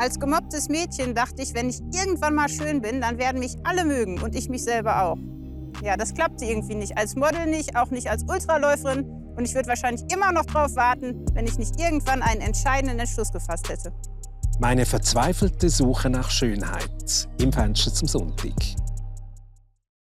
Als gemobbtes Mädchen dachte ich, wenn ich irgendwann mal schön bin, dann werden mich alle mögen und ich mich selber auch. Ja, das klappte irgendwie nicht. Als Model nicht, auch nicht als Ultraläuferin. Und ich würde wahrscheinlich immer noch darauf warten, wenn ich nicht irgendwann einen entscheidenden Entschluss gefasst hätte. Meine verzweifelte Suche nach Schönheit im Fenster zum Sonntag.